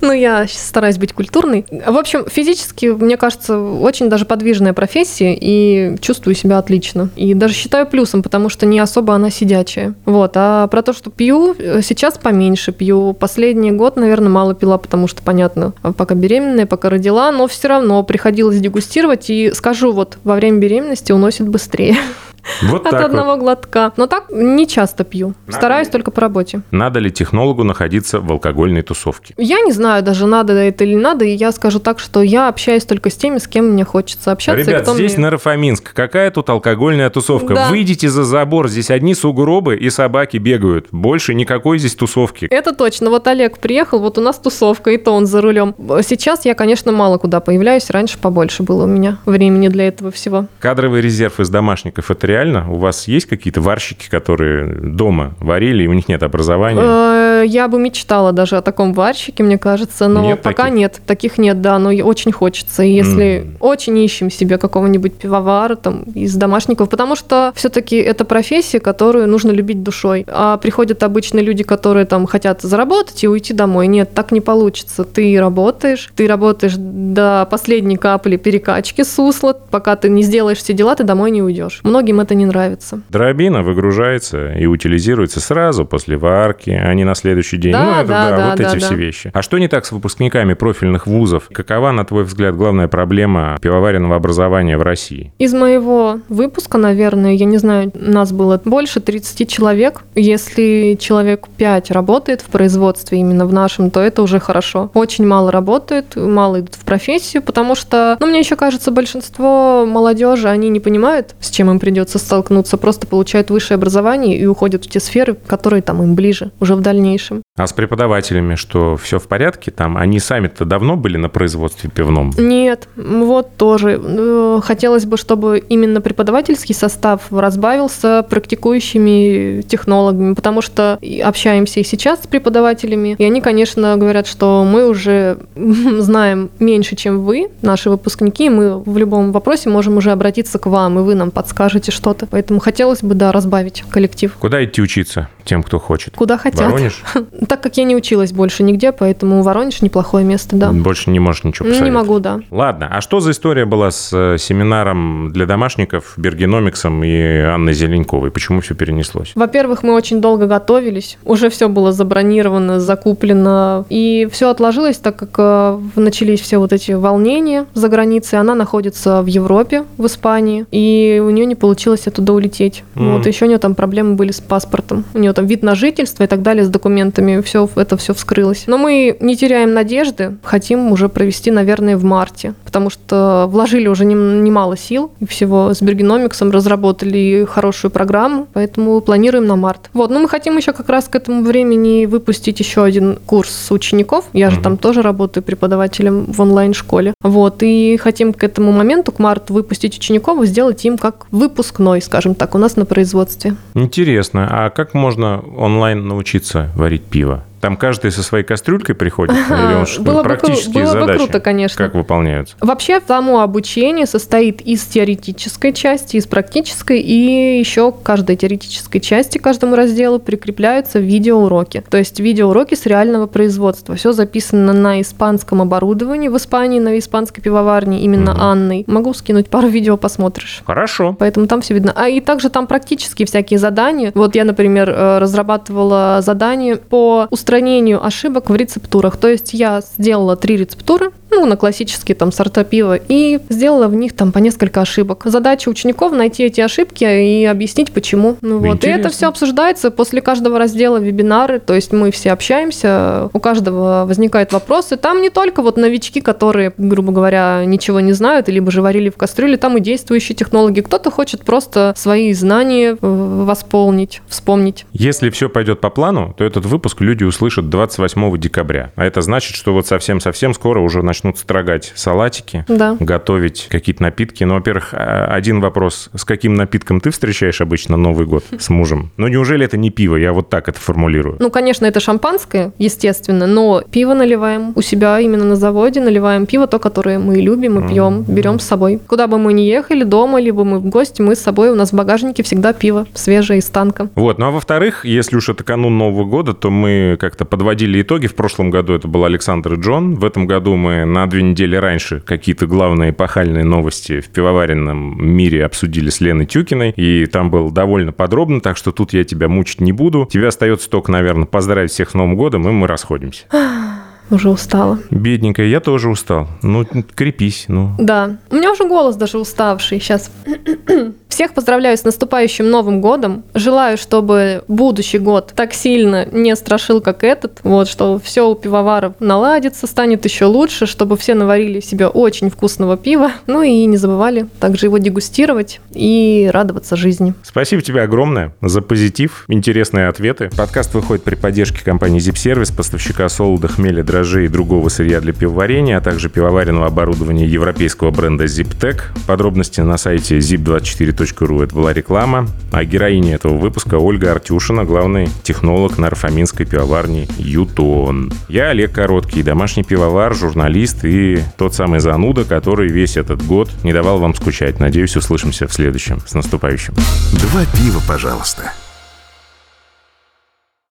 Ну, я щас стараюсь быть культурной. В общем, физически, мне кажется, очень даже подвижная профессия, и чувствую себя отлично. И даже считаю плюсом, потому что не особо она сидячая. Вот. А про то, что пью, э, сейчас поменьше пью. Последний год, наверное, мало пила, потому что, понятно, пока беременная, пока родила, но все равно приходилось дегустировать, и скажу, вот, во время беременности уносит быстрее [LAUGHS] Вот от так вот. одного глотка. Но так не часто пью. Надо Стараюсь ли? только по работе. Надо ли технологу находиться в алкогольной тусовке? Я не знаю даже, надо это или надо, и я скажу так, что я общаюсь только с теми, с кем мне хочется общаться. Ребят, здесь мне- Нарафаминск. Какая тут алкогольная тусовка? Да. Выйдите за забор. Здесь одни сугробы и собаки бегают. Больше никакой здесь тусовки. Это точно. Вот Олег приехал, вот у нас тусовка, и то он за рулем. Сейчас я, конечно, мало куда появляюсь, раньше побольше было у меня времени для этого всего. Кадровый резерв из домашников – это реально? У вас есть какие-то варщики, которые дома варили, и у них нет образования? Э, Я бы мечтала даже о таком варщике, мне кажется, но Нет пока таких? нет. Таких нет, да, но очень хочется. И если М. очень ищем себе какого-нибудь пивовара там из домашников, потому что все-таки это профессия, которую нужно любить душой. А приходят обычные люди, которые там хотят заработать и уйти домой. Нет, так не получится. Ты работаешь, ты работаешь до последней капли перекачки сусла, пока ты не сделаешь все дела, ты домой не уйдешь. Многим это не нравится. Дробина выгружается и утилизируется сразу после варки, а не на следующий день. Да, ну, это да, да, да, вот да, эти да. все вещи. А что не так с выпускниками профильных вузов? Какова, на твой взгляд, главная проблема пивоваренного образования в России? Из моего выпуска, наверное, я не знаю, нас было больше 30 человек. Если человек 5 работает в производстве именно в нашем, то это уже хорошо. Очень мало работают, мало идут в профессию, потому что, ну, мне еще кажется, большинство молодежи, они не понимают, с чем им придется столкнуться, просто получают высшее образование и уходят в те сферы, которые там им ближе, уже в дальнейшем. А с преподавателями, что все в порядке там? Они сами-то давно были на производстве пивном? Нет, вот тоже. Э, Хотелось бы, чтобы именно преподавательский состав разбавился практикующими технологами, потому что общаемся и сейчас с преподавателями, и они, конечно, говорят, что мы уже [LAUGHS] знаем меньше, чем вы, наши выпускники, мы в любом вопросе можем уже обратиться к вам, и вы нам подскажете что-то. Поэтому хотелось бы, да, разбавить коллектив. Куда идти учиться тем, кто хочет? Куда хотят. Воронеж? [LAUGHS] Так как я не училась больше нигде, поэтому Воронеж неплохое место, да. Больше не можешь ничего Не посоветовать? могу, да. Ладно, а что за история была с э, семинаром для домашников, Бергеномиксом и Анной Зеленковой? Почему все перенеслось? Во-первых, мы очень долго готовились, уже все было забронировано, закуплено, и все отложилось, так как э, начались все вот эти волнения за границей. Она находится в Европе, в Испании, и у нее не получилось оттуда улететь. Мгм. Вот еще у нее там проблемы были с паспортом, у нее там вид на жительство и так далее с документами, все это все вскрылось. Но мы не теряем надежды, хотим уже провести, наверное, в марте, потому что вложили уже нем- немало сил и всего с Бергеномиксом разработали хорошую программу, поэтому планируем на март. Вот, ну мы хотим еще как раз к этому времени выпустить еще один курс учеников. Я же там тоже работаю преподавателем в онлайн-школе. Вот, и хотим к этому моменту, к марту, выпустить учеников и сделать им как выпускной, скажем так, у нас на производстве. Интересно, а как можно онлайн научиться варить пиво? Там каждый со своей кастрюлькой приходит? Или он что, Было бы практические было бы задачи? круто, конечно. Как выполняются? Вообще, само обучение состоит из теоретической части, из практической, и еще к каждой теоретической части, каждому разделу прикрепляются видеоуроки. То есть видеоуроки с реального производства. Все записано на испанском оборудовании в Испании, на испанской пивоварне, именно Мгм. Анной. Могу скинуть пару видео, посмотришь. Хорошо. Поэтому там все видно. А и также там практические всякие задания. Вот я, например, э, разрабатывала задание по устранению ошибок в рецептурах. То есть я сделала три рецептуры, ну, на классические там сорта пива, и сделала в них там по несколько ошибок. Задача учеников найти эти ошибки и объяснить, почему. Ну, вот. И Интересно. это все обсуждается после каждого раздела вебинары, то есть мы все общаемся, у каждого возникают вопросы. Там не только вот новички, которые, грубо говоря, ничего не знают, либо же варили в кастрюле, там и действующие технологии. Кто-то хочет просто свои знания э, восполнить, вспомнить. Если все пойдет по плану, то этот выпуск люди услышат 28 декабря. А это значит, что вот совсем-совсем скоро уже начнут строгать салатики, Да. готовить какие-то напитки. Ну, во-первых, а, один вопрос. С каким напитком ты встречаешь обычно Новый год [LAUGHS] с мужем? Ну, неужели это не пиво? Я вот так это формулирую. Ну, конечно, это шампанское, естественно, но пиво наливаем у себя именно на заводе, наливаем пиво, то, которое мы любим и пьем, берем с собой. Куда бы мы ни ехали, дома, либо мы в гости, мы с собой, у нас в багажнике всегда пиво свежее из танка. Вот, ну а во-вторых, если уж это канун Нового года, то мы как-то подводили итоги. В прошлом году это был Александр и Джон. В этом году мы на две недели раньше какие-то главные эпохальные новости в пивоваренном мире обсудили с Леной Тюкиной. И там было довольно подробно, так что тут я тебя мучить не буду. Тебе остается только, наверное, поздравить всех с Новым годом, и мы расходимся. [LAUGHS] Уже устала. Бедненькая, я тоже устал. Ну, крепись, ну. Да. У меня уже голос даже уставший сейчас. [CLEARS THROAT] Всех поздравляю с наступающим Новым годом. Желаю, чтобы будущий год так сильно не страшил, как этот. Вот, что все у пивоваров наладится, станет еще лучше, чтобы все наварили себе очень вкусного пива. Ну и не забывали также его дегустировать и радоваться жизни. Спасибо тебе огромное за позитив, интересные ответы. Подкаст выходит при поддержке компании Zip Service, поставщика солода, хмеля, дрожжей дрожжей и другого сырья для пивоварения, а также пивоваренного оборудования европейского бренда ZipTech. Подробности на сайте zip24.ru. Это была реклама. А героиня этого выпуска Ольга Артюшина, главный технолог нарфаминской пивоварни «Ютон». Я Олег Короткий, домашний пивовар, журналист и тот самый зануда, который весь этот год не давал вам скучать. Надеюсь, услышимся в следующем. С наступающим. Два пива, пожалуйста.